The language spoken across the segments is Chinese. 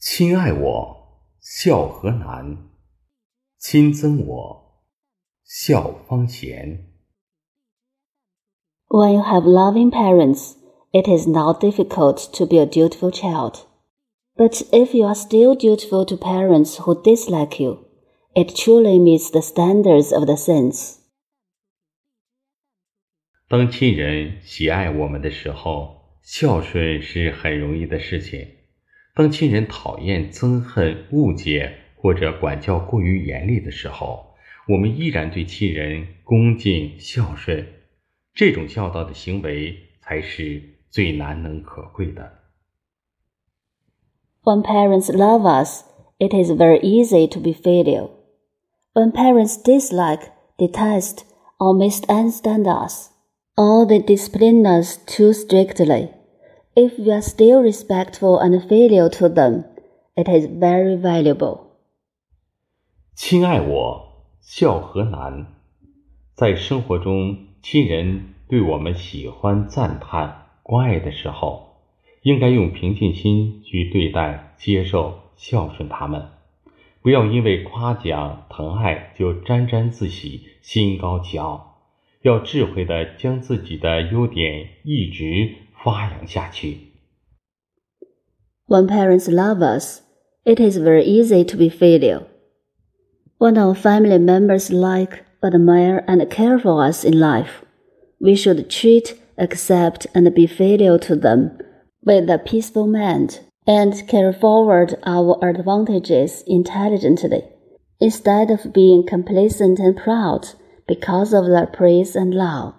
亲爱我，孝何难；亲憎我，孝方贤。When you have loving parents, it is not difficult to be a dutiful child. But if you are still dutiful to parents who dislike you, it truly meets the standards of the saints. 当亲人喜爱我们的时候，孝顺是很容易的事情。当亲人讨厌、憎恨、误解或者管教过于严厉的时候，我们依然对亲人恭敬孝顺，这种孝道的行为才是最难能可贵的。When parents love us, it is very easy to be filial. When parents dislike, detest, or misunderstand us, or they discipline us too strictly, If we are still respectful and filial to them, it is very valuable. 亲爱我，孝何难？在生活中，亲人对我们喜欢、赞叹、关爱的时候，应该用平静心去对待、接受、孝顺他们，不要因为夸奖、疼爱就沾沾自喜、心高气傲，要智慧的将自己的优点一直。发扬下去。When parents love us, it is very easy to be filial. When our family members like, admire, and care for us in life, we should treat, accept, and be filial to them with a peaceful mind and carry forward our advantages intelligently, instead of being complacent and proud because of their praise and love.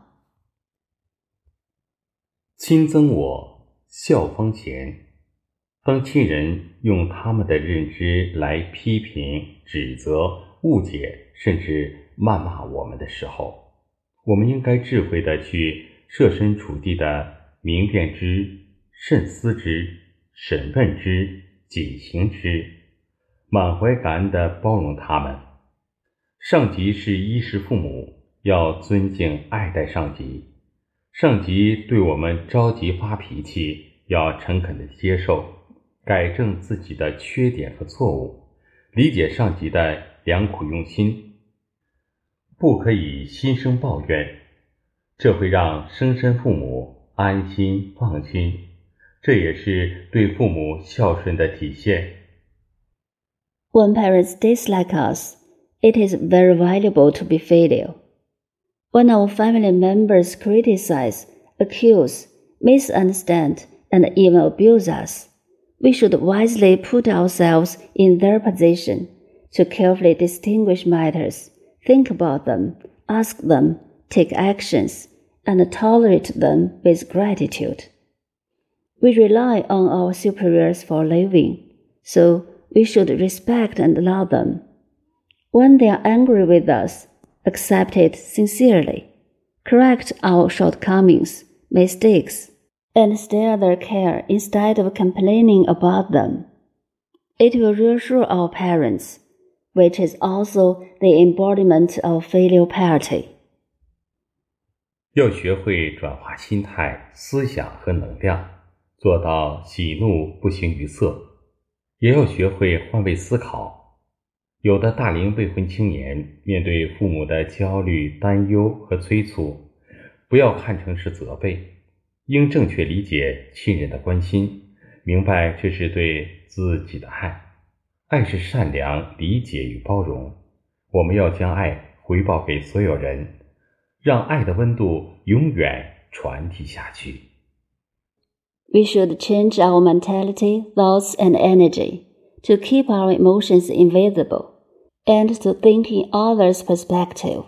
亲憎我，孝方贤。当亲人用他们的认知来批评、指责、误解，甚至谩骂我们的时候，我们应该智慧的去设身处地的明辨之、慎思之、审问之、谨行之，满怀感恩的包容他们。上级是衣食父母，要尊敬爱戴上级。上级对我们着急发脾气，要诚恳的接受，改正自己的缺点和错误，理解上级的良苦用心，不可以心生抱怨，这会让生身父母安心放心，这也是对父母孝顺的体现。When parents dislike us, it is very valuable to be filial. When our family members criticize, accuse, misunderstand, and even abuse us, we should wisely put ourselves in their position to carefully distinguish matters, think about them, ask them, take actions, and tolerate them with gratitude. We rely on our superiors for living, so we should respect and love them. When they are angry with us, accept it sincerely, correct our shortcomings, mistakes, and steer their care instead of complaining about them. It will reassure our parents, which is also the embodiment of filial piety. 要学会转化心态、思想和能量，做到喜怒不形于色；也要学会换位思考， 有的大龄未婚青年面对父母的焦虑、担忧和催促，不要看成是责备，应正确理解亲人的关心，明白这是对自己的爱。爱是善良、理解与包容。我们要将爱回报给所有人，让爱的温度永远传递下去。We should change our mentality, thoughts, and energy. to keep our emotions invisible, and to think in others' perspective.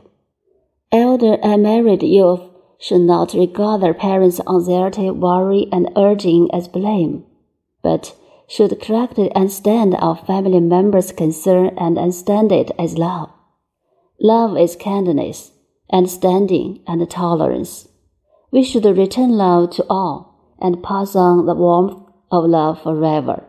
Elder and married youth should not regard their parents' anxiety, worry, and urging as blame, but should correctly understand our family members' concern and understand it as love. Love is kindness, understanding, and tolerance. We should return love to all and pass on the warmth of love forever.